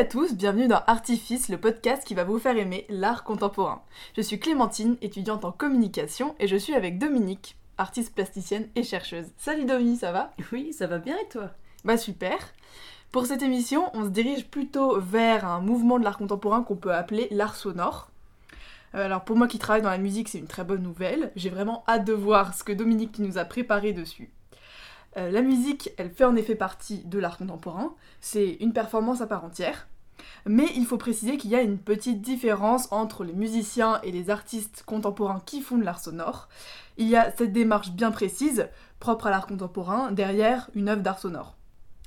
à tous, bienvenue dans Artifice, le podcast qui va vous faire aimer l'art contemporain. Je suis Clémentine, étudiante en communication, et je suis avec Dominique, artiste plasticienne et chercheuse. Salut Dominique, ça va? Oui, ça va bien et toi? Bah super Pour cette émission, on se dirige plutôt vers un mouvement de l'art contemporain qu'on peut appeler l'art sonore. Euh, Alors pour moi qui travaille dans la musique, c'est une très bonne nouvelle. J'ai vraiment hâte de voir ce que Dominique nous a préparé dessus. Euh, la musique, elle fait en effet partie de l'art contemporain. C'est une performance à part entière. Mais il faut préciser qu'il y a une petite différence entre les musiciens et les artistes contemporains qui font de l'art sonore. Il y a cette démarche bien précise, propre à l'art contemporain, derrière une œuvre d'art sonore.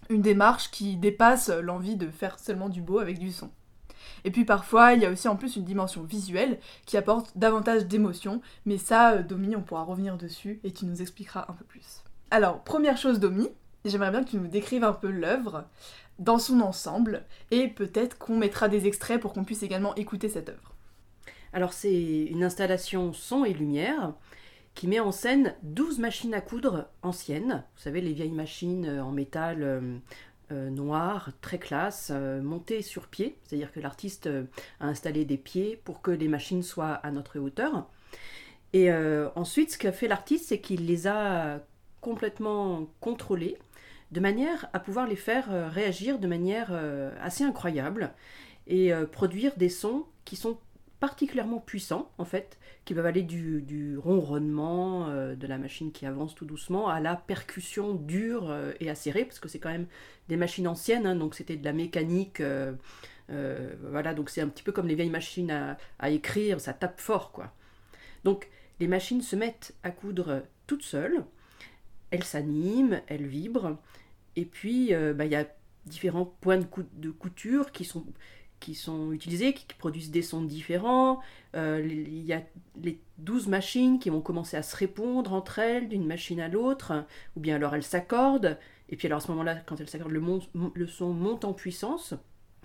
Une démarche qui dépasse l'envie de faire seulement du beau avec du son. Et puis parfois, il y a aussi en plus une dimension visuelle qui apporte davantage d'émotion, mais ça, euh, Domi, on pourra revenir dessus et tu nous expliqueras un peu plus. Alors, première chose, Domi, j'aimerais bien que tu nous décrives un peu l'œuvre dans son ensemble, et peut-être qu'on mettra des extraits pour qu'on puisse également écouter cette œuvre. Alors c'est une installation son et lumière qui met en scène 12 machines à coudre anciennes. Vous savez, les vieilles machines euh, en métal euh, euh, noir, très classe, montées sur pied. C'est-à-dire que l'artiste a installé des pieds pour que les machines soient à notre hauteur. Et ensuite, ce qu'a fait l'artiste, c'est qu'il les a complètement contrôlées de manière à pouvoir les faire euh, réagir de manière euh, assez incroyable et euh, produire des sons qui sont particulièrement puissants en fait, qui peuvent aller du, ronronnement de la machine qui avance tout doucement à la percussion dure et acérée, parce que c'est quand même des machines anciennes, hein, donc c'était de la mécanique. voilà, donc c'est un petit peu comme les vieilles machines à écrire, ça tape fort quoi. Donc les machines se mettent à coudre toutes seules, elles s'animent, elles vibrent, et puis euh, bah, il y a différents points de, cou- de couture qui sont, utilisés, qui, produisent des sons différents. Euh, Il y a les 12 machines qui vont commencer à se répondre entre elles d'une machine à l'autre, ou bien alors elles s'accordent, et puis alors à ce moment-là, quand elles s'accordent, le, son monte en puissance,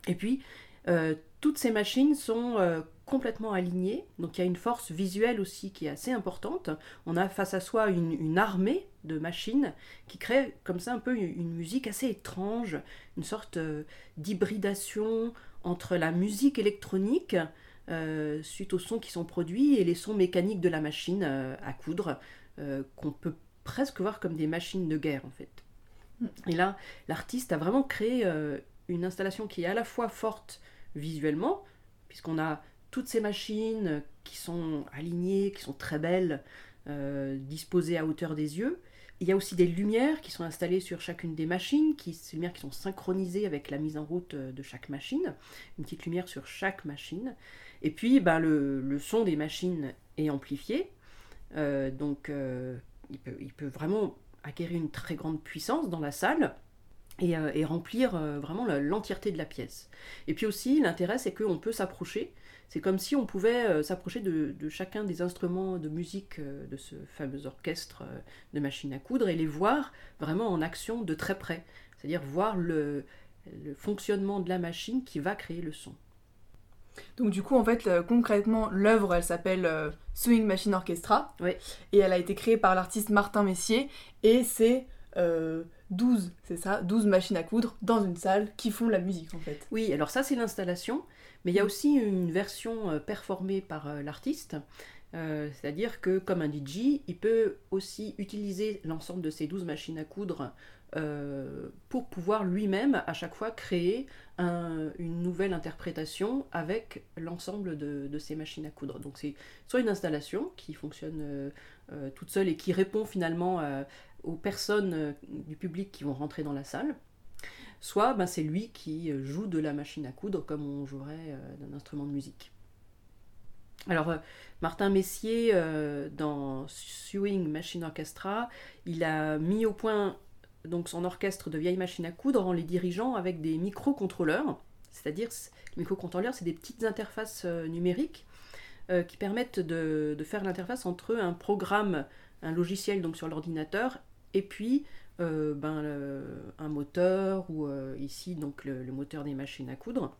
et puis euh, toutes ces machines sont complètement alignées, donc il y a une force visuelle aussi qui est assez importante. On a face à soi une armée de machines qui crée comme ça un peu une, une musique assez étrange, une sorte euh, d'hybridation entre la musique électronique euh, suite aux sons qui sont produits et les sons mécaniques de la machine euh, à coudre euh, qu'on peut presque voir comme des machines de guerre en fait. Et là, l'artiste a vraiment créé une installation qui est à la fois forte visuellement, puisqu'on a toutes ces machines qui sont alignées, qui sont très belles, disposées à hauteur des yeux. Il y a aussi des lumières qui sont installées sur chacune des machines, qui, ces lumières qui sont synchronisées avec la mise en route euh, de chaque machine, une petite lumière sur chaque machine. Et puis ben, le, son des machines est amplifié, Euh, donc euh, il, peut, vraiment acquérir une très grande puissance dans la salle et, et remplir vraiment l'entièreté de la pièce. Et puis aussi, l'intérêt, c'est qu'on peut s'approcher. C'est comme si on pouvait euh, s'approcher de, de chacun des instruments de musique euh, de ce fameux orchestre euh, de machines à coudre et les voir vraiment en action de très près. C'est-à-dire voir le, le fonctionnement de la machine qui va créer le son. Donc du coup, en fait, euh, concrètement, l'œuvre, elle s'appelle euh, Swing Machine Orchestra. Ouais. Et elle a été créée par l'artiste Martin Messier. Et c'est euh, 12, c'est ça, 12 machines à coudre dans une salle qui font la musique, en fait. Oui, alors ça c'est l'installation, mais il y a aussi une version euh, performée par euh, l'artiste, Euh, c'est-à-dire que comme un DJ, il peut aussi utiliser l'ensemble de ces 12 machines à coudre pour pouvoir lui-même à chaque fois créer un- une nouvelle interprétation avec l'ensemble de, de ces machines à coudre. Donc c'est soit une installation qui fonctionne toute seule et qui répond finalement aux personnes du public qui vont rentrer dans la salle, soit ben, c'est lui qui euh, joue de la machine à coudre comme on jouerait euh, d'un instrument de musique. Alors, euh, Martin Messier, dans Sewing Machine Orchestra, il a mis au point donc son orchestre de vieilles machines à coudre en les dirigeant avec des microcontrôleurs. C'est-à-dire, les microcontrôleurs, c'est des petites interfaces numériques qui permettent de, de faire l'interface entre un programme, un logiciel donc sur l'ordinateur, et puis euh, ben, un moteur ou euh, ici donc le, le moteur des machines à coudre.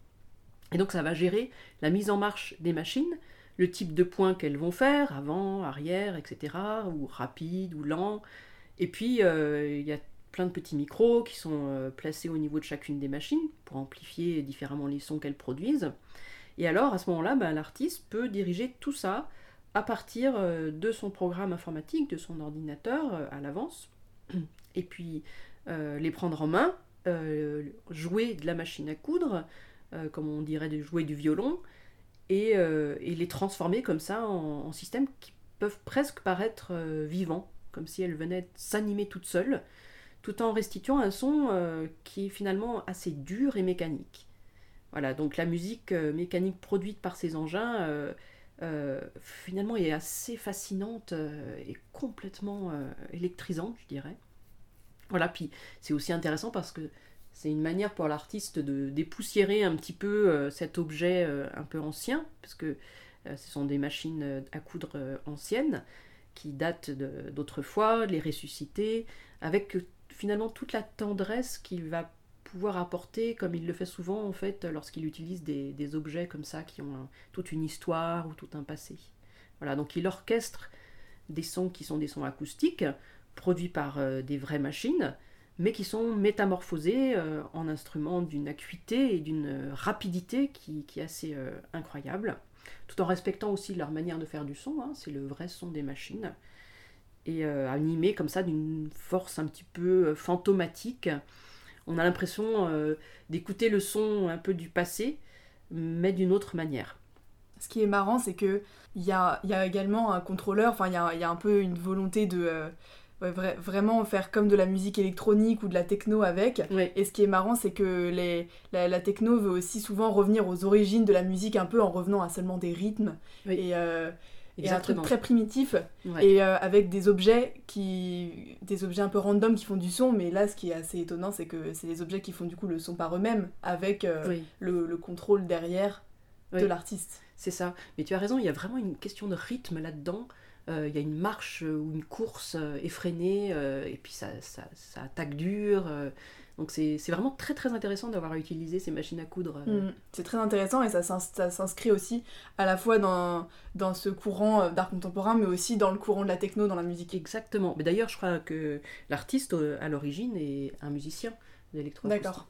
Et donc ça va gérer la mise en marche des machines, le type de points qu'elles vont faire, avant, arrière, etc., ou rapide ou lent. Et puis euh, il y a plein de petits micros qui sont placés au niveau de chacune des machines pour amplifier différemment les sons qu'elles produisent. Et alors, à ce moment-là, ben, l'artiste peut diriger tout ça à partir de son programme informatique, de son ordinateur à l'avance, et puis les prendre en main, jouer de la machine à coudre, comme on dirait de jouer du violon, et, les transformer comme ça en, systèmes qui peuvent presque paraître vivants, comme si elles venaient s'animer toutes seules, tout en restituant un son qui est finalement assez dur et mécanique. Voilà, donc la musique euh, mécanique produite par ces engins, euh, euh, finalement, est assez fascinante et complètement électrisante, je dirais. Voilà, puis c'est aussi intéressant parce que c'est une manière pour l'artiste de dépoussiérer un petit peu cet objet un peu ancien, parce que ce sont des machines à coudre anciennes qui datent d'autrefois, les ressusciter, avec finalement toute la tendresse qu'il va pouvoir apporter, comme il le fait souvent en fait, lorsqu'il utilise des, objets comme ça qui ont toute une histoire ou tout un passé. Voilà, donc il orchestre des sons qui sont des sons acoustiques, produits par euh, des vraies machines, mais qui sont métamorphosés euh, en instruments d'une acuité et d'une rapidité qui, est assez euh, incroyable, tout en respectant aussi leur manière de faire du son, hein, c'est le vrai son des machines, et animé comme ça d'une force un petit peu fantomatique on a l'impression euh, d'écouter le son un peu du passé, mais d'une autre manière. Ce qui est marrant, c'est que il y a, également un contrôleur, enfin il y a, un peu une volonté de vraiment faire comme de la musique électronique ou de la techno avec. Et ce qui est marrant, c'est que les, la, techno veut aussi souvent revenir aux origines de la musique un peu en revenant à seulement des rythmes. Et, euh, et un truc très primitif. Et euh, avec des objets qui des objets un peu random qui font du son mais là ce qui est assez étonnant c'est que c'est des objets qui font du coup le son par eux-mêmes avec euh, le, contrôle derrière de l'artiste. C'est ça. Mais tu as raison il y a vraiment une question de rythme là-dedans il y a une marche ou une course effrénée et puis ça, ça, ça attaque dur donc c'est vraiment très très intéressant d'avoir utilisé ces machines à coudre. Mm. c'est très intéressant et ça s'inscrit aussi à la fois dans, dans ce courant euh, d'art contemporain mais aussi dans le courant de la techno dans la musique. Exactement. Mais d'ailleurs je crois que l'artiste euh, à l'origine est un musicien d'électro. D'accord.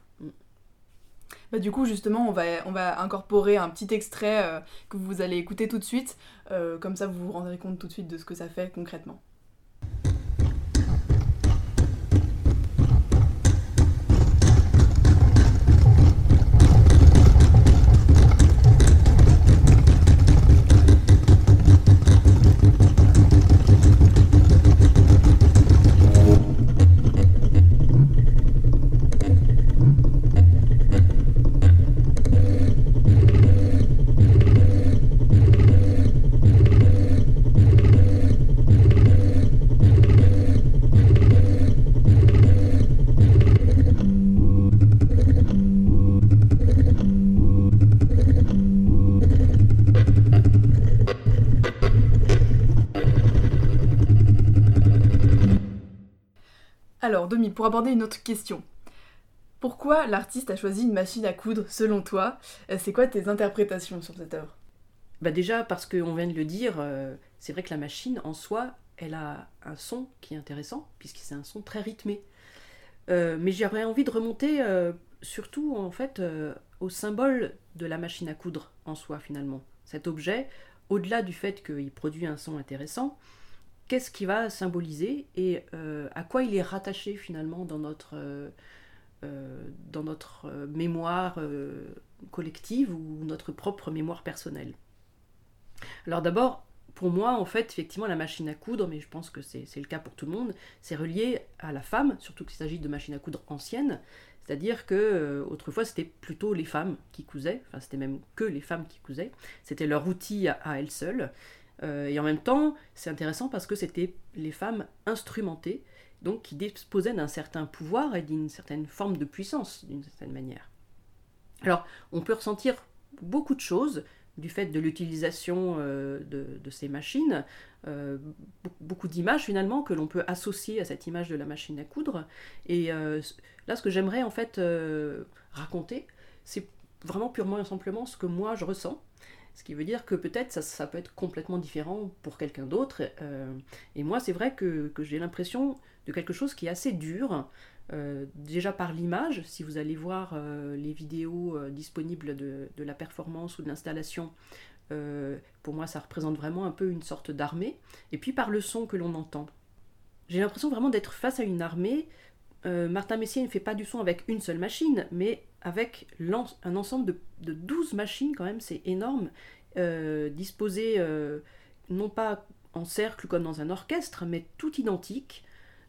Bah, du coup, justement, on va, incorporer un petit extrait euh, que vous allez écouter tout de suite. comme ça, vous vous rendrez compte tout de suite de ce que ça fait concrètement. Pour aborder une autre question. Pourquoi l'artiste a choisi une machine à coudre selon toi? Euh, C'est quoi tes interprétations sur cette œuvre? Bah Déjà parce qu'on vient de le dire, euh, c'est vrai que la machine en soi, elle a un son qui est intéressant, puisque c'est un son très rythmé. Euh, mais j'aurais envie de remonter surtout en fait au symbole de la machine à coudre en soi finalement. Cet objet, au-delà du fait qu'il produit un son intéressant, qu'est-ce qui va symboliser et euh, à quoi il est rattaché finalement dans notre, euh, euh, mémoire collective ou notre propre mémoire personnelle. Alors d'abord, pour moi, en fait, effectivement, la machine à coudre, mais je pense que c'est le cas pour tout le monde, c'est relié à la femme, surtout qu'il s'agit de machines à coudre anciennes. C'est-à-dire que autrefois c'était plutôt les femmes qui cousaient, enfin c'était même que les femmes qui cousaient, c'était leur outil à elles seules, et en même temps, c'est intéressant parce que c'était les femmes instrumentées, donc qui disposaient d'un certain pouvoir et d'une certaine forme de puissance, d'une certaine manière. Alors, on peut ressentir beaucoup de choses du fait de l'utilisation euh, de, ces machines, euh, beaucoup d'images finalement que l'on peut associer à cette image de la machine à coudre. Et là, ce que j'aimerais en fait raconter, c'est vraiment purement et simplement ce que moi je ressens ce qui veut dire que peut-être ça, peut être complètement différent pour quelqu'un d'autre. Euh, et moi, c'est vrai que, j'ai l'impression de quelque chose qui est assez dur, euh, déjà par l'image, si vous allez voir euh, les vidéos disponibles de, la performance ou de l'installation, pour moi ça représente vraiment un peu une sorte d'armée, et puis par le son que l'on entend. J'ai l'impression vraiment d'être face à une armée. Martin Messier ne fait pas du son avec une seule machine, mais avec un ensemble de, de 12 machines quand même, c'est énorme, disposées non pas en cercle comme dans un orchestre, mais tout identiques,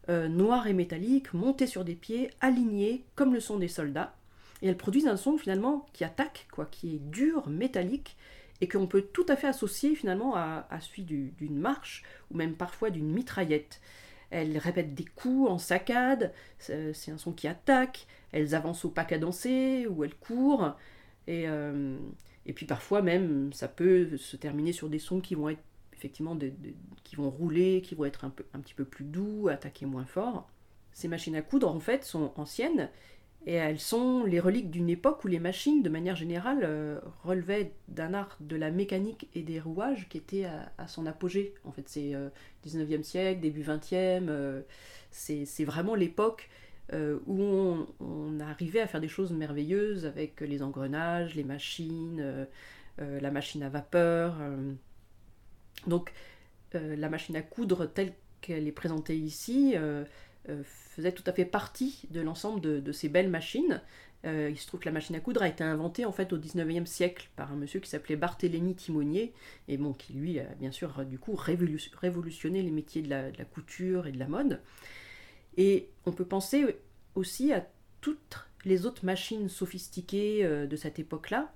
euh, noires et métalliques, montées sur des pieds, alignées comme le sont des soldats. Et elles produisent un son finalement qui attaque, quoi, qui est dur, métallique, et qu'on peut tout à fait associer finalement à, celui d'une marche, ou même parfois d'une mitraillette. Elles répètent des coups en saccade, c'est un son qui attaque, elles avancent au pas cadencé, ou elles courent, et, euh, et puis parfois même ça peut se terminer sur des sons qui vont être effectivement qui vont rouler, qui vont être un, peu, un petit peu plus doux, attaquer moins fort. Ces machines à coudre, en fait, sont anciennes et elles sont les reliques d'une époque où les machines, de manière générale, euh, relevaient d'un art de la mécanique et des rouages qui était à, son apogée. En fait, c'est 19e euh, siècle, début 20e, euh, c'est vraiment l'époque où on, on, arrivait à faire des choses merveilleuses avec les engrenages, les machines, la machine à vapeur. Donc euh, la machine à coudre telle qu'elle est présentée ici euh, euh, faisait tout à fait partie de l'ensemble de, ces belles machines. il se trouve que la machine à coudre a été inventée en fait au 19e siècle par un monsieur qui s'appelait Barthélemy Timonier, et bon, qui lui a bien sûr du coup révolutionné les métiers de la, de la, couture et de la mode. Et on peut penser aussi à toutes les autres machines sophistiquées de cette époque-là.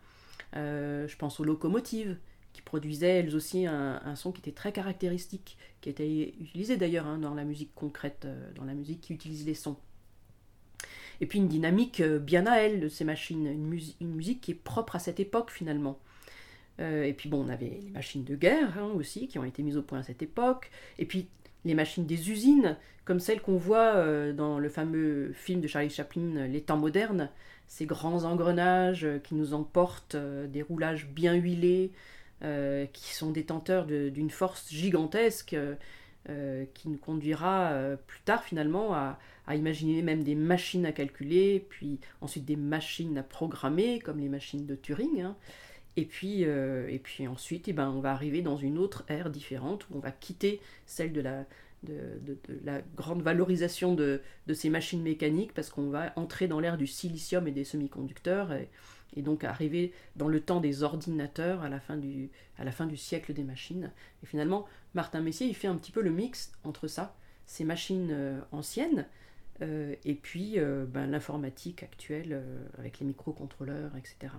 je pense aux locomotives, qui produisaient elles aussi un, son qui était très caractéristique, qui était utilisé d'ailleurs hein, dans la musique concrète, euh, dans la musique qui utilise les sons. Et puis une dynamique euh, bien à elle de ces machines, une, musique qui est propre à cette époque finalement. Euh, et puis bon, on avait les machines de guerre hein, aussi, qui ont été mises au point à cette époque. Et puis les machines des usines, comme celles qu'on voit dans le fameux film de Charlie Chaplin, Les temps modernes, ces grands engrenages qui nous emportent, des roulages bien huilés, euh, qui sont détenteurs d'une force gigantesque euh, qui nous conduira euh, plus tard finalement à, imaginer même des machines à calculer, puis ensuite des machines à programmer, comme les machines de Turing. Hein. Et, puis, et puis ensuite, eh ben, on va arriver dans une autre ère différente où on va quitter celle de la, de, la grande valorisation de, ces machines mécaniques parce qu'on va entrer dans l'ère du silicium et des semi-conducteurs. Et donc arriver dans le temps des ordinateurs à la fin du, à la fin du siècle des machines. Et finalement, Martin Messier, il fait un petit peu le mix entre ça, ces machines euh, anciennes, euh, et puis euh, ben, l'informatique actuelle avec les microcontrôleurs, etc.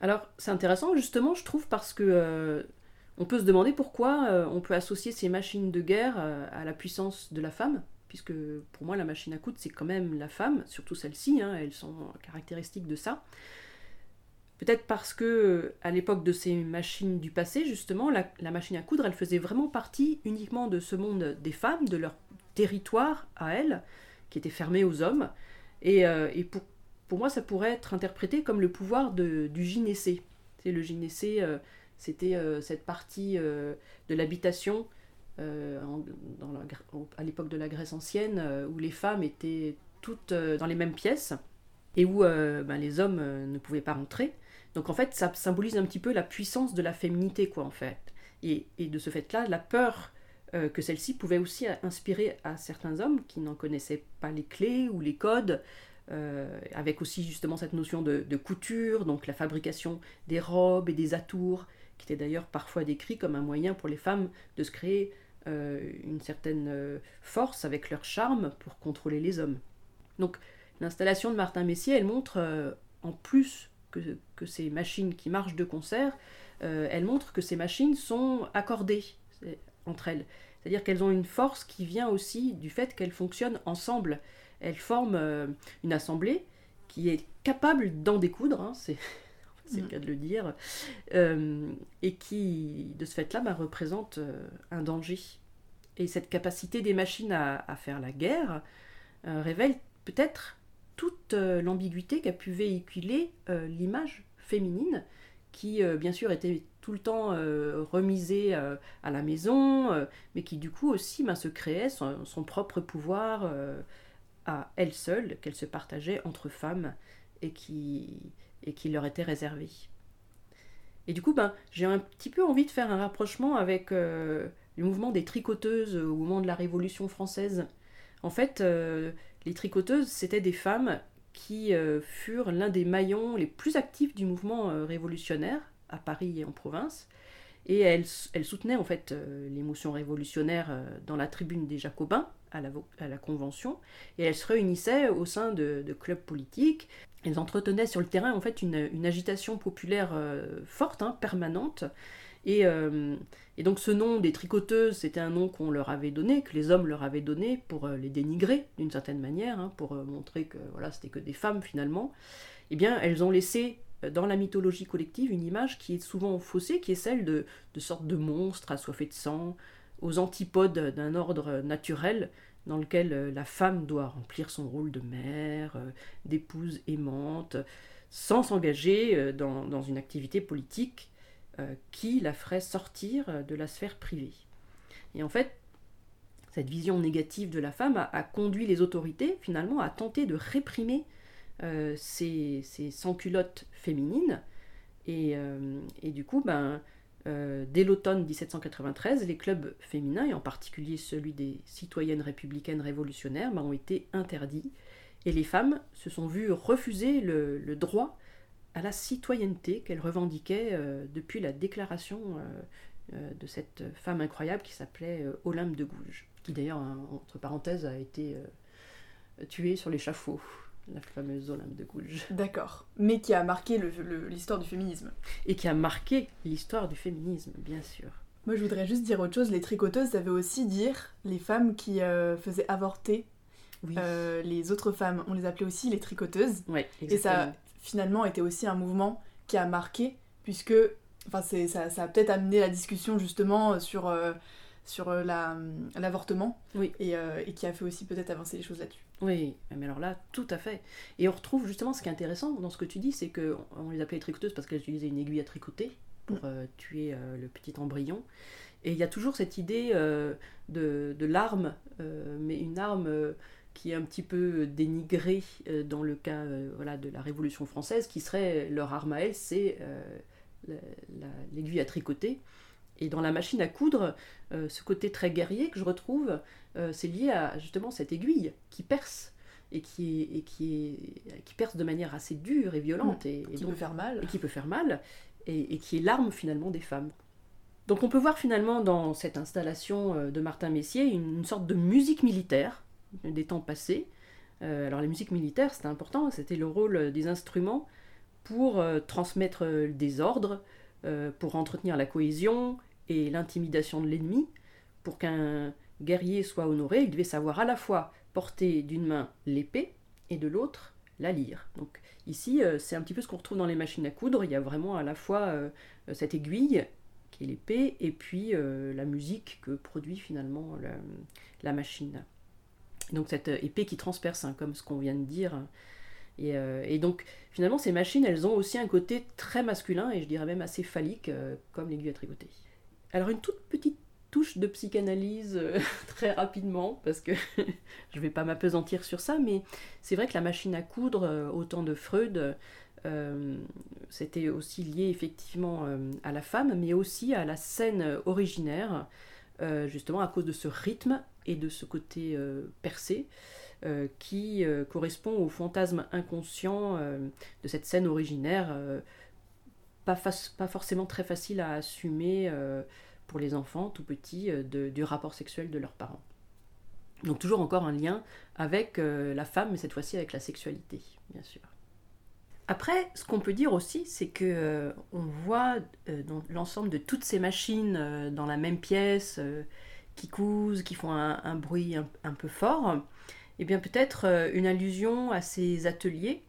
Alors c'est intéressant justement, je trouve, parce que on peut se demander pourquoi on peut associer ces machines de guerre à la puissance de la femme, puisque pour moi la machine à coudre c'est quand même la femme, surtout celles-ci, hein, elles sont caractéristiques de ça. Peut-être parce que à l'époque de ces machines du passé, justement, la, machine à coudre, elle faisait vraiment partie uniquement de ce monde des femmes, de leur territoire à elles, qui était fermé aux hommes. Et, euh, pour, moi, ça pourrait être interprété comme le pouvoir du gynécée. C'est le gynécée, euh, c'était euh, cette partie de l'habitation à l'époque de la Grèce ancienne, où les femmes étaient toutes dans les mêmes pièces et où ben, les hommes ne pouvaient pas rentrer. Donc en fait, ça symbolise un petit peu la puissance de la féminité, quoi, en fait. Et, de ce fait-là, la peur euh, que celle-ci pouvait aussi inspirer à certains hommes qui n'en connaissaient pas les clés ou les codes, euh, avec aussi justement cette notion de, couture, donc la fabrication des robes et des atours, qui était d'ailleurs parfois décrit comme un moyen pour les femmes de se créer euh, une certaine force avec leur charme pour contrôler les hommes. Donc l'installation de Martin Messier, elle montre en plus que, ces machines qui marchent de concert, euh, elles montrent que ces machines sont accordées entre elles. C'est-à-dire qu'elles ont une force qui vient aussi du fait qu'elles fonctionnent ensemble. Elles forment euh, une assemblée qui est capable d'en découdre, hein, le mm. cas de le dire, euh, et qui, de ce fait-là, bah, représente un danger. Et cette capacité des machines à faire la guerre révèle peut-être toute euh, l'ambiguïté qu'a pu véhiculer euh, l'image féminine, qui euh, bien sûr était tout le temps remisées à la maison, mais qui du coup aussi ben, se créaient son, propre pouvoir à elles seules, qu'elles se partageaient entre femmes et qui, et qui leur était réservé. Et du coup, ben, j'ai un petit peu envie de faire un rapprochement avec le mouvement des tricoteuses au moment de la Révolution française. En fait, les tricoteuses, c'était des femmes qui euh, furent l'un des maillons les plus actifs du mouvement euh, révolutionnaire à Paris et en province. Et elles, soutenaient en fait euh, l'émotion révolutionnaire dans la tribune des Jacobins à la, Convention, et elles se réunissaient au sein de, clubs politiques. Elles entretenaient sur le terrain en fait une, agitation populaire forte, hein, permanente, euh, et, donc ce nom des tricoteuses, c'était un nom qu'on leur avait donné, que les hommes leur avaient donné pour euh, les dénigrer d'une certaine manière, hein, pour euh, montrer que voilà, c'était que des femmes finalement. Eh bien, elles ont laissé dans la mythologie collective une image qui est souvent faussée, qui est celle de, de sortes de monstres assoiffés de sang, aux antipodes d'un ordre naturel dans lequel la femme doit remplir son rôle de mère, d'épouse aimante, sans s'engager dans, une activité politique euh, qui la ferait sortir euh, de la sphère privée. Et en fait, cette vision négative de la femme a, conduit les autorités finalement à tenter de réprimer euh, ces, sans-culottes féminines. Et, du coup, ben, dès l'automne 1793, les clubs féminins, et en particulier celui des citoyennes républicaines révolutionnaires, ben, ont été interdits. Et les femmes se sont vues refuser le droit à la citoyenneté qu'elle revendiquait euh, depuis la déclaration euh, euh, de cette femme incroyable qui s'appelait Olympe de Gouges, qui d'ailleurs, entre parenthèses, a été tuée sur l'échafaud la fameuse Olympe de Gouges. D'accord. Mais qui a marqué l'histoire du féminisme. Et qui a marqué l'histoire du féminisme, bien sûr. Moi, je voudrais juste dire autre chose. Les tricoteuses, ça veut aussi dire les femmes qui faisaient avorter les autres femmes. On les appelait aussi les tricoteuses. Exactement. Et ça, finalement était aussi un mouvement qui a marqué, puisque enfin, ça, ça a peut-être amené la discussion justement sur, euh, sur euh, l'avortement, oui. et, euh, et, qui a fait aussi peut-être avancer les choses là-dessus. Oui, mais alors là, tout à fait. Et on retrouve justement ce qui est intéressant dans ce que tu dis, c'est qu'on les appelait tricoteuses parce qu'elles utilisaient une aiguille à tricoter pour mm. tuer le petit embryon. Et il y a toujours cette idée de, de l'arme, mais une arme qui est un petit peu dénigré euh, dans le cas euh, voilà, de la Révolution française, qui serait leur arme à elles, c'est euh, l'aiguille à tricoter. Et dans la machine à coudre, ce côté très guerrier que je retrouve, c'est lié à justement cette aiguille qui perce et qui, et qui, est, qui perce de manière assez dure et violente. Et, qui peut faire mal. Et qui peut faire mal, et, qui est l'arme finalement des femmes. Donc on peut voir finalement dans cette installation de Martin Messier une sorte de musique militaire des temps passés. Euh, alors la musique militaire, c'était important, c'était le rôle des instruments pour euh, transmettre des ordres, euh, pour entretenir la cohésion et l'intimidation de l'ennemi. Pour qu'un guerrier soit honoré, il devait savoir à la fois porter d'une main l'épée et de l'autre la lyre. Donc ici, c'est un petit peu ce qu'on retrouve dans les machines à coudre. Il y a vraiment à la fois cette aiguille qui est l'épée et puis la musique que produit finalement la machine. Donc cette euh, épée qui transperce, hein, comme ce qu'on vient de dire. Euh, et, donc finalement ces machines, elles ont aussi un côté très masculin et je dirais même assez phallique, euh, comme l'aiguille à tricoter. Alors une toute petite touche de psychanalyse très rapidement, parce que je vais pas m'apesantir sur ça, mais c'est vrai que la machine à coudre au temps de Freud, c'était aussi lié effectivement à la femme, mais aussi à la scène originaire, justement à cause de ce rythme et de ce côté euh, percé euh, qui euh, correspond au fantasme inconscient de cette scène originaire, pas, forcément très facile à assumer pour les enfants tout petits du rapport sexuel de leurs parents. Donc toujours encore un lien avec la femme, mais cette fois-ci avec la sexualité, bien sûr. Après, ce qu'on peut dire aussi, c'est que on voit l'ensemble de toutes ces machines dans la même pièce, qui cousent, qui font un, bruit un, peu fort, eh bien peut-être euh, une allusion à ces ateliers,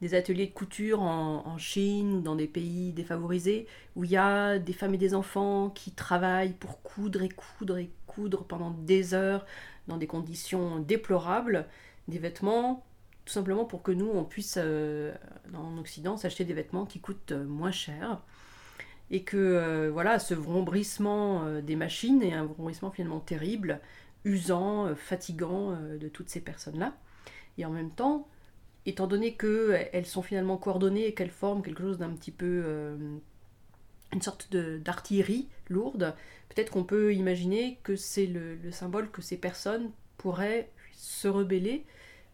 des ateliers de couture en, Chine ou dans des pays défavorisés, où il y a des femmes et des enfants qui travaillent pour coudre et coudre et coudre pendant des heures dans des conditions déplorables, des vêtements tout simplement pour que nous, on puisse, euh, en Occident, s'acheter des vêtements qui coûtent euh, moins cher. et que voilà, ce vrombrissement des machines est un vrombrissement finalement terrible, usant, fatigant de toutes ces personnes-là. Et en même temps, étant donné qu'elles sont finalement coordonnées et qu'elles forment quelque chose d'un petit peu une sorte d'artillerie lourde, peut-être qu'on peut imaginer que c'est le, symbole que ces personnes pourraient se rebeller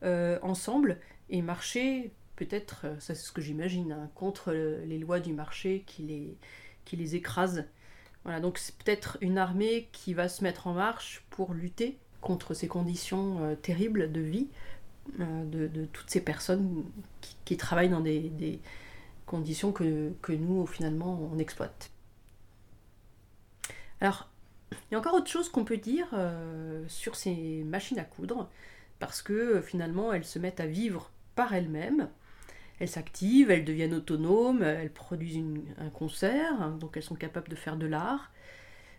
euh, ensemble et marcher, peut-être, euh, ça c'est ce que j'imagine, hein, contre les lois du marché qui les, qui les écrasent. Voilà, donc c'est peut-être une armée qui va se mettre en marche pour lutter contre ces conditions euh, terribles de vie de, toutes ces personnes qui, travaillent dans des conditions que, nous, finalement, on exploite. Alors, il y a encore autre chose qu'on peut dire euh, sur ces machines à coudre, parce que euh, finalement, elles se mettent à vivre par elles-mêmes. Elles s'activent, elles deviennent autonomes, elles produisent un concert, hein, donc elles sont capables de faire de l'art.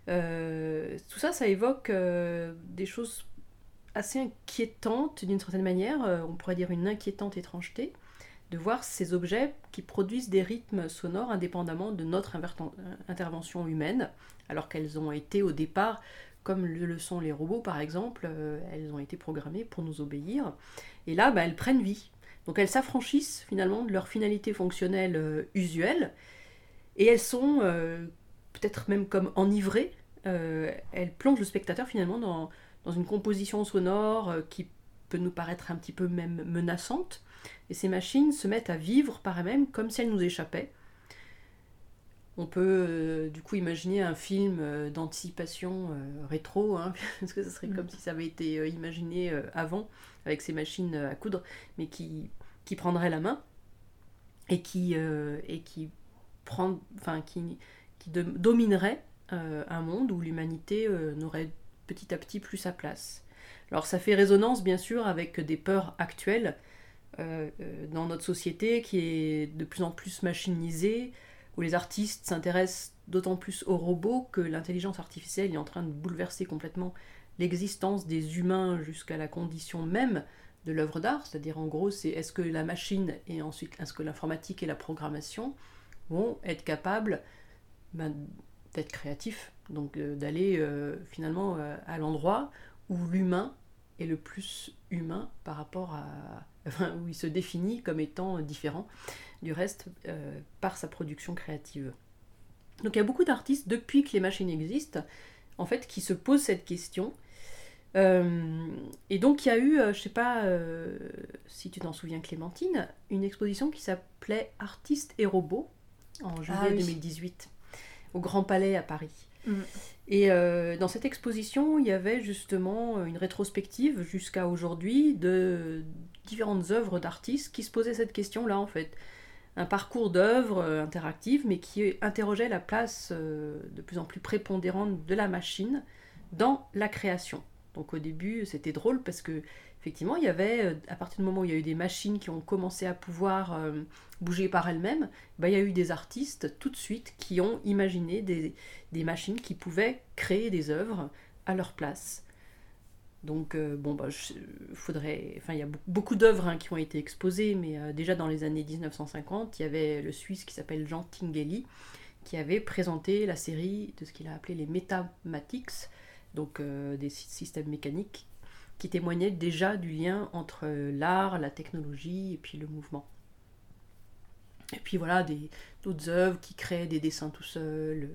Euh, tout ça, ça évoque des choses assez inquiétantes d'une certaine manière, on pourrait dire une inquiétante étrangeté de voir ces objets qui produisent des rythmes sonores indépendamment de notre intervention humaine, alors qu'elles ont été au départ, comme le sont les robots par exemple, euh, elles ont été programmées pour nous obéir, et là bah, elles prennent vie. Donc elles s'affranchissent finalement de leur finalité fonctionnelle euh, usuelle, et elles sont euh, peut-être même comme enivrées, elles plongent le spectateur finalement dans une composition sonore qui peut nous paraître un petit peu même menaçante, et ces machines se mettent à vivre par elles-mêmes comme si elles nous échappaient. On peut euh, du coup imaginer un film euh, d'anticipation euh, rétro, hein, parce que ce serait comme mm. si ça avait été imaginé avant, avec ces machines à coudre, mais qui, qui prendrait la main et qui, et qui, prend, qui, qui dominerait un monde où l'humanité n'aurait petit à petit plus sa place. Alors ça fait résonance bien sûr avec des peurs actuelles dans notre société qui est de plus en plus machinisée, où les artistes s'intéressent d'autant plus aux robots que l'intelligence artificielle est en train de bouleverser complètement l'existence des humains jusqu'à la condition même de l'œuvre d'art, c'est-à-dire en gros c'est est-ce que la machine et ensuite est-ce que l'informatique et la programmation vont être capables ben, d'être créatifs, donc euh, d'aller finalement à l'endroit où l'humain est le plus humain par rapport à, où il se définit comme étant différent du reste euh, par sa production créative. Donc il y a beaucoup d'artistes depuis que les machines existent, en fait, qui se posent cette question. Euh, et donc il y a eu, euh, je sais pas si tu t'en souviens Clémentine, une exposition qui s'appelait Artistes et robots en juillet 2018 ah au Grand Palais à Paris. Mm. Et euh, dans cette exposition, il y avait justement une rétrospective jusqu'à aujourd'hui de différentes œuvres d'artistes qui se posaient cette question-là en fait. Un parcours d'œuvres euh, interactives, mais qui interrogeait la place euh, de plus en plus prépondérante de la machine dans la création. Donc au début, c'était drôle parce que effectivement, il y avait, euh, à partir du moment où il y a eu des machines qui ont commencé à pouvoir bouger par elles-mêmes, bah, il y a eu des artistes tout de suite qui ont imaginé des, machines qui pouvaient créer des œuvres à leur place. Donc, euh, bon, bah, faudrait. Enfin, il y a beaucoup d'œuvres hein, qui ont été exposées, mais déjà dans les années 1950, il y avait le Suisse qui s'appelle Jean Tinguely qui avait présenté la série de ce qu'il a appelé les Metamatics, donc des systèmes mécaniques qui témoignait déjà du lien entre l'art, la technologie et puis le mouvement. Et puis voilà, d'autres œuvres qui créaient des dessins tout seuls.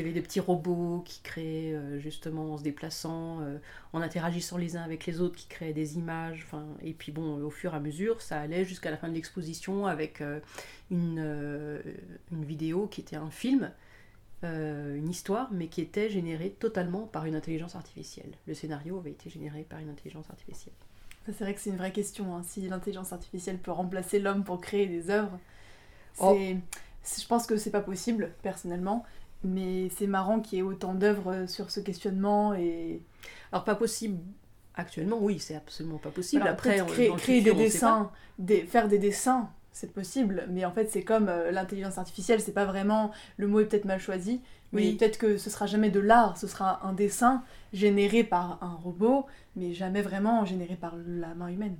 Euh, il y avait des petits robots qui créaient euh, justement en se déplaçant, euh, en interagissant les uns avec les autres, qui créaient des images. Et puis bon, au fur et à mesure, ça allait jusqu'à la fin de l'exposition avec une, une vidéo qui était un film euh, une histoire, mais qui était générée totalement par une intelligence artificielle. Le scénario avait été généré par une intelligence artificielle. C'est vrai que c'est une vraie question, hein. si l'intelligence artificielle peut remplacer l'homme pour créer des œuvres. Oh. Je pense que c'est pas possible, personnellement, mais c'est marrant qu'il y ait autant d'œuvres sur ce questionnement. et... Alors pas possible actuellement, oui, c'est absolument pas possible. Après, créer, des dessins, faire des dessins c'est possible, mais en fait c'est comme euh, l'intelligence artificielle, c'est pas vraiment, le mot est peut-être mal choisi, mais peut-être que ce sera jamais de l'art, ce sera un dessin généré par un robot, mais jamais vraiment généré par la main humaine.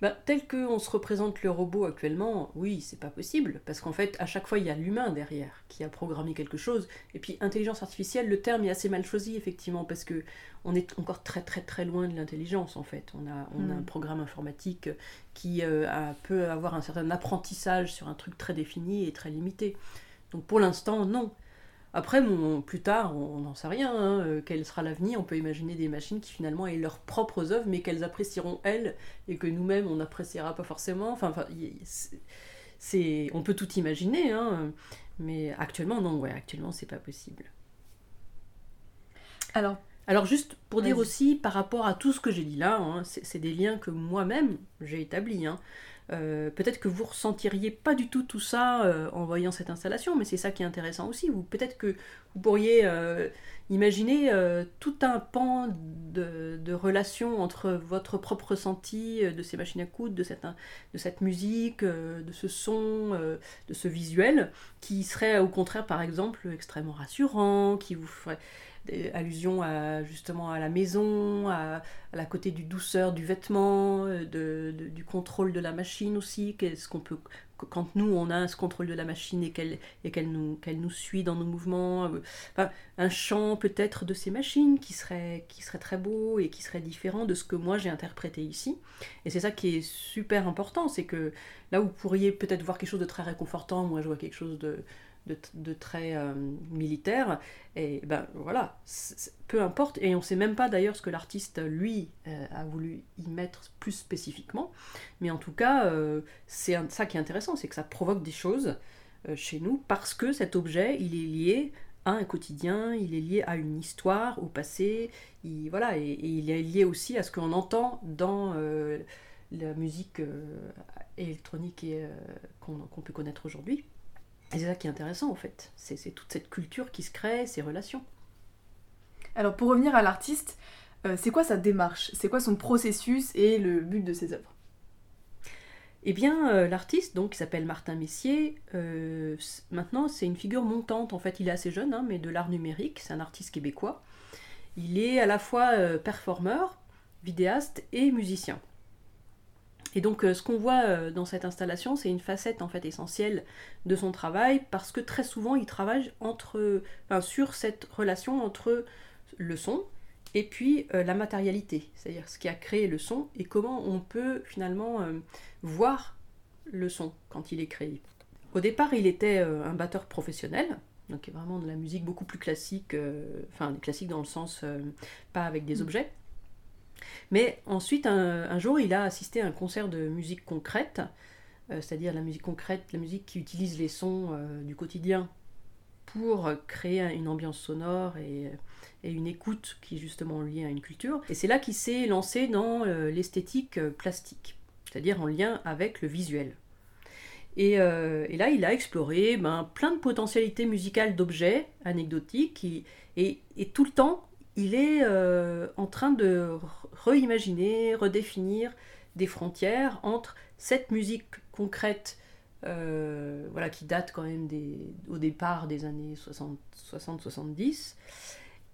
Bah, tel qu'on se représente le robot actuellement, oui, c'est pas possible, parce qu'en fait, à chaque fois, il y a l'humain derrière qui a programmé quelque chose. Et puis, intelligence artificielle, le terme est assez mal choisi, effectivement, parce que on est encore très très très loin de l'intelligence, en fait. On a, on a un Mm. programme informatique qui euh, a- peut avoir un certain apprentissage sur un truc très défini et très limité. Donc, pour l'instant, non. Après, bon, plus tard, on n'en sait rien. hein, euh, quel sera l'avenir On peut imaginer des machines qui finalement aient leurs propres œuvres, mais qu'elles apprécieront elles et que nous-mêmes on n'appréciera pas forcément. Enfin, enfin, y- c'est- on peut tout imaginer, hein, mais actuellement non, ouais, actuellement c'est pas possible. Alors, Alors juste pour dire aussi par rapport à tout ce que j'ai dit là, hein, c'est c'est des liens que moi-même j'ai établis. hein. Euh, Peut-être que vous ressentiriez pas du tout tout ça euh, en voyant cette installation, mais c'est ça qui est intéressant aussi. Peut-être que vous pourriez euh, imaginer tout un pan de, de relation entre votre propre ressenti de ces machines à coudre, de cette, musique, de ce son, de ce visuel, qui serait au contraire par exemple extrêmement rassurant, qui vous ferait des allusions à, justement à la maison, à, la côté du douceur du vêtement, euh, du contrôle de la machine aussi. Qu'est-ce qu'on peut quand nous on a ce contrôle de la machine et qu'elle et qu'elle nous qu'elle nous suit dans nos mouvements, euh, enfin, un chant peut-être de ces machines qui serait qui serait très beau et qui serait différent de ce que moi j'ai interprété ici. Et c'est ça qui est super important, c'est que là vous pourriez peut-être voir quelque chose de très réconfortant, moi je vois quelque chose de de, très euh, militaire. Et ben voilà, peu importe. Et on sait même pas d'ailleurs ce que l'artiste, lui, euh, a voulu y mettre plus spécifiquement. Mais en tout cas, euh, c'est ça qui est intéressant, c'est que ça provoque des choses chez nous parce que cet objet, il est lié à un quotidien, il est lié à une histoire, au passé, il, voilà, et, il est lié aussi à ce qu'on entend dans la musique électronique qu'on peut connaître aujourd'hui. Et c'est ça qui est intéressant en fait, c'est c'est toute cette culture qui se crée, ces relations. alors pour revenir à l'artiste, euh, c'est quoi sa démarche? C'est quoi son processus et le but de ses œuvres? Eh bien, euh, l'artiste, donc, qui s'appelle Martin Messier, euh, maintenant, c'est une figure montante. En fait, il est assez jeune, hein, mais de l'art numérique. C'est un artiste québécois. Il est à la fois performeur, vidéaste et musicien. Et donc, euh, ce qu'on voit euh, dans cette installation, c'est une facette en fait essentielle de son travail, parce que très souvent, il travaille entre, enfin, sur cette relation entre le son et puis euh, la matérialité, c'est-à-dire ce qui a créé le son et comment on peut finalement euh, voir le son quand il est créé. Au départ, il était euh, un batteur professionnel, donc vraiment de la musique beaucoup plus classique, enfin classique dans le sens pas avec des Mm. objets. Mais ensuite, un, jour, il a assisté à un concert de musique concrète, euh, c'est-à-dire la musique concrète, la musique qui utilise les sons euh, du quotidien pour euh, créer un- une ambiance sonore et, et une écoute qui est justement liée à une culture. Et c'est là qu'il s'est lancé dans euh, l'esthétique euh, plastique, c'est-à-dire en lien avec le visuel. Et, euh, là, il a exploré ben, plein de potentialités musicales d'objets anecdotiques et tout le temps, il est euh, en train de reimaginer, redéfinir des frontières entre cette musique concrète euh, voilà, qui date quand même au départ des années 60-70,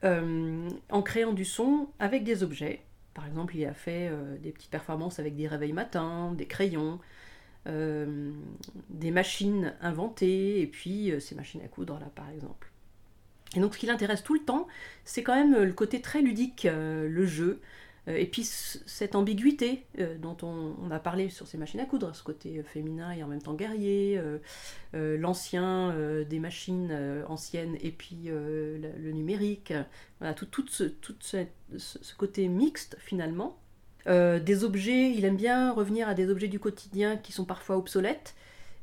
euh, en créant du son avec des objets. Par exemple, il a fait des petites performances avec des réveils matins, des crayons, des machines inventées, et puis ces machines à coudre là par exemple. Et donc ce qui l'intéresse tout le temps, c'est quand même euh, le côté très ludique, euh, le jeu, euh, et puis cette ambiguïté dont on, a parlé sur ces machines à coudre, ce côté féminin et en même temps guerrier, l'ancien des machines anciennes et puis le, numérique, voilà, tout, tout ce, côté mixte finalement. Des objets, il aime bien revenir à des objets du quotidien qui sont parfois obsolètes,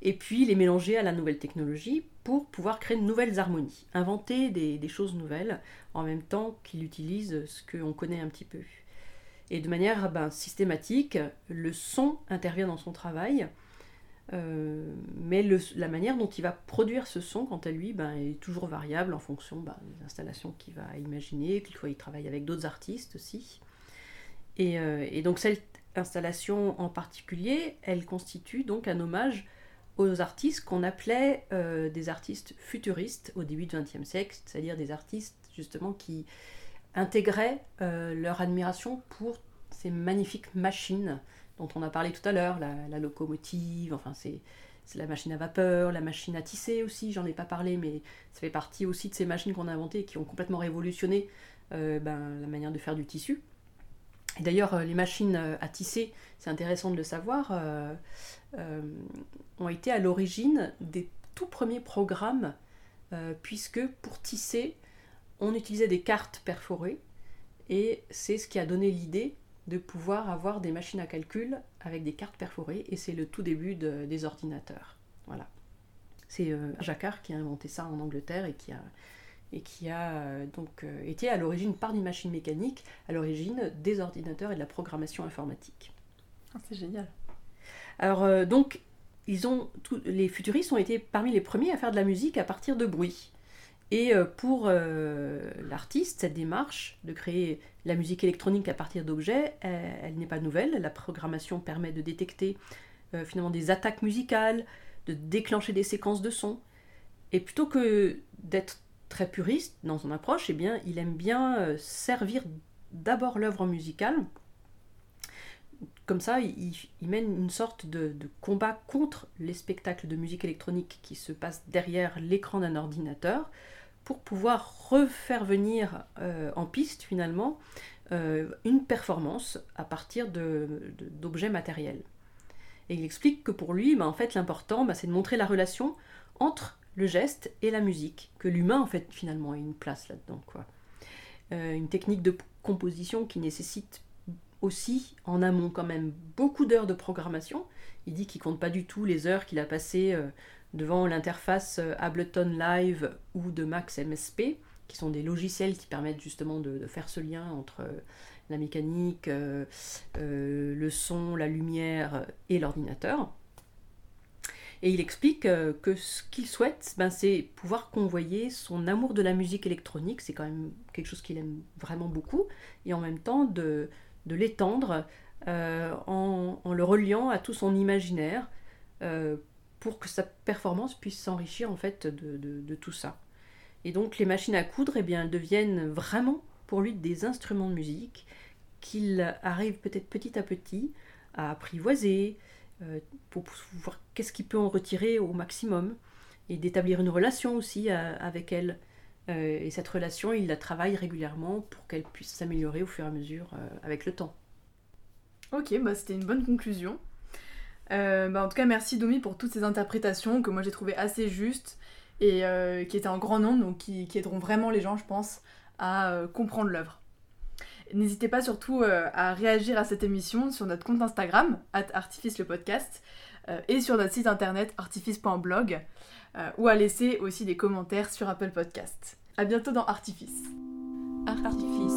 et puis les mélanger à la nouvelle technologie pour pouvoir créer de nouvelles harmonies, inventer des, choses nouvelles en même temps qu'il utilise ce qu'on connaît un petit peu. Et de manière ben, systématique, le son intervient dans son travail, euh, mais la manière dont il va produire ce son, quant à lui, ben, est toujours variable en fonction ben, des installations qu'il va imaginer, qu'il faut il travaille avec d'autres artistes aussi. Et, euh, et donc cette installation en particulier, elle constitue donc un hommage aux artistes qu'on appelait euh, des artistes futuristes au début du XXe siècle, c'est-à-dire des artistes justement qui intégraient euh, leur admiration pour ces magnifiques machines dont on a parlé tout à l'heure, la, locomotive, enfin c'est la machine à vapeur, la machine à tisser aussi, j'en ai pas parlé, mais ça fait partie aussi de ces machines qu'on a inventées et qui ont complètement révolutionné euh, ben, la manière de faire du tissu. D'ailleurs, euh, les machines euh, à tisser, c'est intéressant de le savoir, ont été à l'origine des tout premiers programmes, puisque pour tisser, on utilisait des cartes perforées, et c'est ce qui a donné l'idée de pouvoir avoir des machines à calcul avec des cartes perforées, et c'est le tout début des ordinateurs. Voilà. C'est euh, Jacquard qui a inventé ça en Angleterre et qui a, et qui a euh, donc euh, été à l'origine par des machines mécaniques, à l'origine des ordinateurs et de la programmation informatique. Ah, c'est génial. Alors donc, ils ont, les futuristes ont été parmi les premiers à faire de la musique à partir de bruit. Et euh, pour euh, l'artiste, cette démarche de créer la musique électronique à partir d'objets, elle, n'est pas nouvelle. La programmation permet de détecter euh, finalement des attaques musicales, de déclencher des séquences de sons. Et plutôt que d'être puriste dans son approche, eh bien, il aime bien servir d'abord l'œuvre musicale. Comme ça, il, mène une sorte de, combat contre les spectacles de musique électronique qui se passent derrière l'écran d'un ordinateur, pour pouvoir refaire venir euh, en piste finalement euh, une performance à partir d'objets matériels. Et il explique que pour lui, bah, en fait, l'important, bah, c'est de montrer la relation entre le geste et la musique, que l'humain, en fait, finalement, a une place là-dedans. Quoi. Euh, une technique de composition qui nécessite aussi en amont quand même beaucoup d'heures de programmation. Il dit qu'il compte pas du tout les heures qu'il a passées devant l'interface euh, Ableton Live ou de Max MSP, qui sont des logiciels qui permettent justement de, faire ce lien entre euh, la mécanique, euh, le son, la lumière et l'ordinateur. Et il explique que ce qu'il souhaite, ben, c'est pouvoir convoyer son amour de la musique électronique, c'est quand même quelque chose qu'il aime vraiment beaucoup, et en même temps de, l'étendre en, le reliant à tout son imaginaire pour que sa performance puisse s'enrichir en fait de, tout ça. Et donc les machines à coudre, eh bien, elles deviennent vraiment pour lui des instruments de musique qu'il arrive peut-être petit à petit à apprivoiser euh, pour voir qu'est-ce qu'il peut en retirer au maximum et d'établir une relation aussi euh, avec elle. Euh, et cette relation, il la travaille régulièrement pour qu'elle puisse s'améliorer au fur et à mesure avec le temps. Ok, bah c'était une bonne conclusion. Euh, bah, en tout cas, merci Domi pour toutes ces interprétations que moi j'ai trouvées assez justes et euh, qui étaient en grand nombre, donc qui, aideront vraiment les gens, je pense, à euh, comprendre l'œuvre. N'hésitez pas surtout euh, à réagir à cette émission sur notre compte Instagram, artifice le podcast, euh, et sur notre site internet artifice.blog, euh, ou à laisser aussi des commentaires sur Apple Podcast. À bientôt dans Artifice. Artifice.